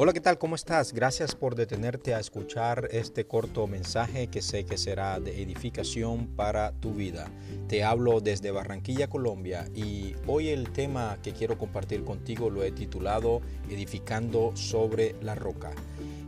Hola, ¿qué tal? ¿Cómo estás? Gracias por detenerte a escuchar este corto mensaje que sé que será de edificación para tu vida. Te hablo desde Barranquilla, Colombia, y hoy el tema que quiero compartir contigo lo he titulado Edificando sobre la roca.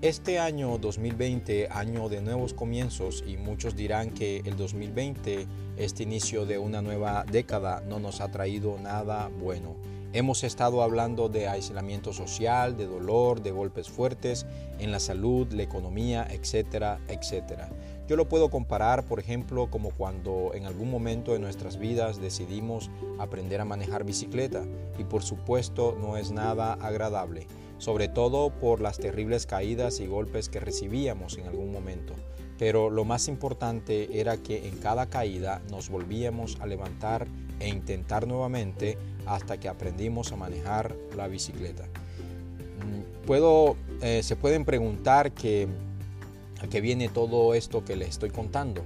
Este año 2020, año de nuevos comienzos, y muchos dirán que el 2020, este inicio de una nueva década, no nos ha traído nada bueno. Hemos estado hablando de aislamiento social, de dolor, de golpes fuertes en la salud, la economía, etcétera, etcétera. Yo lo puedo comparar, por ejemplo, como cuando en algún momento de nuestras vidas decidimos aprender a manejar bicicleta y por supuesto no es nada agradable, sobre todo por las terribles caídas y golpes que recibíamos en algún momento. Pero lo más importante era que en cada caída nos volvíamos a levantar e intentar nuevamente hasta que aprendimos a manejar la bicicleta. Mm, puedo, eh, se pueden preguntar que, a qué viene todo esto que les estoy contando.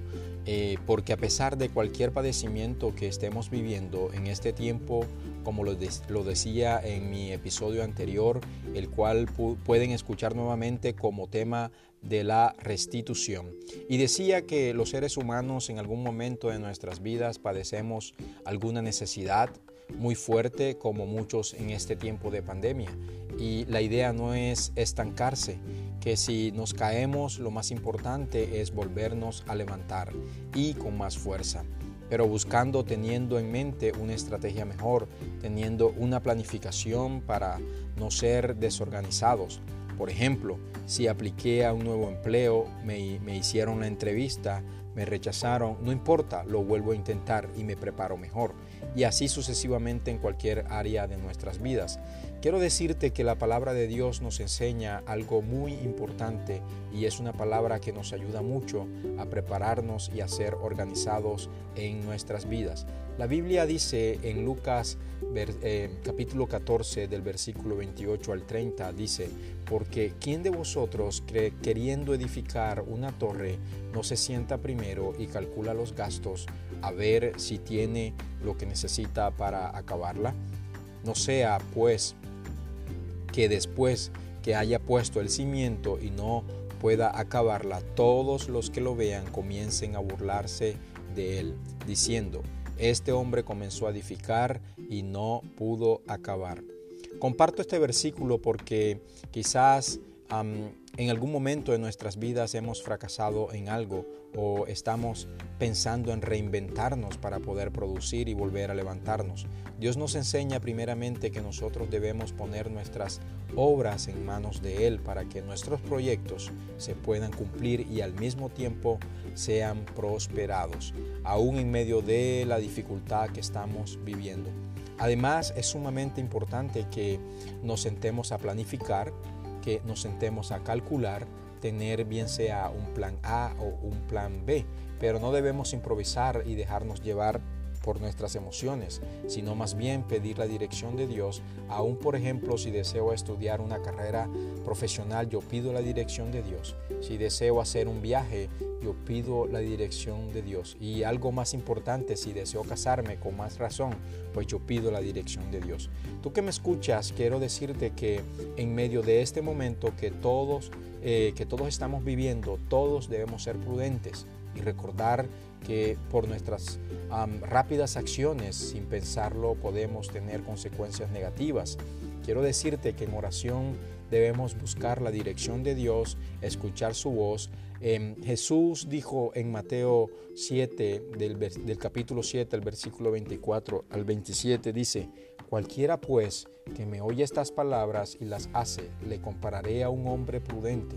Eh, porque a pesar de cualquier padecimiento que estemos viviendo en este tiempo, como lo, decía en mi episodio anterior, el cual pueden escuchar nuevamente como tema de la restitución. Y decía que los seres humanos en algún momento de nuestras vidas padecemos alguna necesidad muy fuerte como muchos en este tiempo de pandemia. Y la idea no es estancarse, que si nos caemos lo más importante es volvernos a levantar y con más fuerza pero buscando, teniendo en mente una estrategia mejor, teniendo una planificación para no ser desorganizados. Por ejemplo, si apliqué a un nuevo empleo, me, me hicieron la entrevista, me rechazaron, no importa, lo vuelvo a intentar y me preparo mejor. Y así sucesivamente en cualquier área de nuestras vidas. Quiero decirte que la palabra de Dios nos enseña algo muy importante y es una palabra que nos ayuda mucho a prepararnos y a ser organizados en nuestras vidas. La Biblia dice en Lucas eh, capítulo 14 del versículo 28 al 30, dice, porque ¿quién de vosotros queriendo edificar una torre no se sienta primero y calcula los gastos a ver si tiene lo que necesita para acabarla? No sea pues que después que haya puesto el cimiento y no pueda acabarla, todos los que lo vean comiencen a burlarse de él, diciendo, este hombre comenzó a edificar y no pudo acabar. Comparto este versículo porque quizás en algún momento de nuestras vidas hemos fracasado en algo o estamos pensando en reinventarnos para poder producir y volver a levantarnos. Dios nos enseña primeramente que nosotros debemos poner nuestras obras en manos de Él para que nuestros proyectos se puedan cumplir y al mismo tiempo sean prosperados, aún en medio de la dificultad que estamos viviendo. Además, es sumamente importante que nos sentemos a planificar, que nos sentemos a calcular, tener bien sea un plan A o un plan B, pero no debemos improvisar y dejarnos llevar por nuestras emociones, sino más bien pedir la dirección de Dios. Aún, por ejemplo, si deseo estudiar una carrera profesional, yo pido la dirección de Dios. Si deseo hacer un viaje, yo pido la dirección de Dios. Y algo más importante, si deseo casarme con más razón, pues yo pido la dirección de Dios. Tú que me escuchas, quiero decirte que en medio de este momento que todos, eh, que todos estamos viviendo, todos debemos ser prudentes y recordar que por nuestras rápidas acciones, sin pensarlo, podemos tener consecuencias negativas. Quiero decirte que en oración debemos buscar la dirección de Dios, escuchar su voz. Em, Jesús dijo en Mateo 7, del, del capítulo 7, el versículo 24 al 27, dice, cualquiera pues que me oye estas palabras y las hace, le compararé a un hombre prudente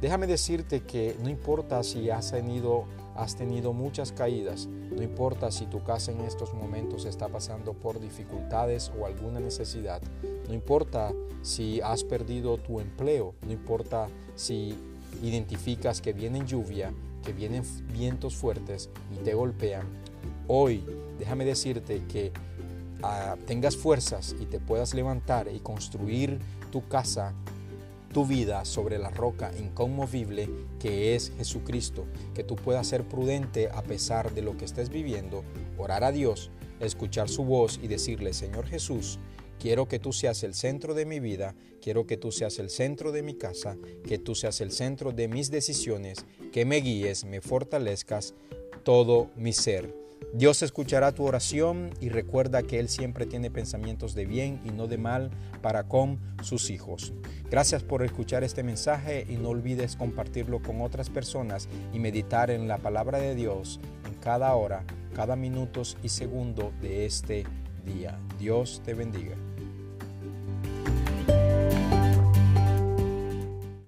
Déjame decirte que no importa si has tenido has tenido muchas caídas. No importa si tu casa en estos momentos está pasando por dificultades o alguna necesidad. No importa si has perdido tu empleo. No importa si identificas que viene lluvia, que vienen vientos fuertes y te golpean. Hoy, déjame decirte que ah, tengas fuerzas y te puedas levantar y construir tu casa tu vida sobre la roca inconmovible que es Jesucristo, que tú puedas ser prudente a pesar de lo que estés viviendo, orar a Dios, escuchar su voz y decirle, Señor Jesús, quiero que tú seas el centro de mi vida, quiero que tú seas el centro de mi casa, que tú seas el centro de mis decisiones, que me guíes, me fortalezcas todo mi ser. Dios escuchará tu oración y recuerda que Él siempre tiene pensamientos de bien y no de mal para con sus hijos. Gracias por escuchar este mensaje y no olvides compartirlo con otras personas y meditar en la palabra de Dios en cada hora, cada minuto y segundo de este día. Dios te bendiga.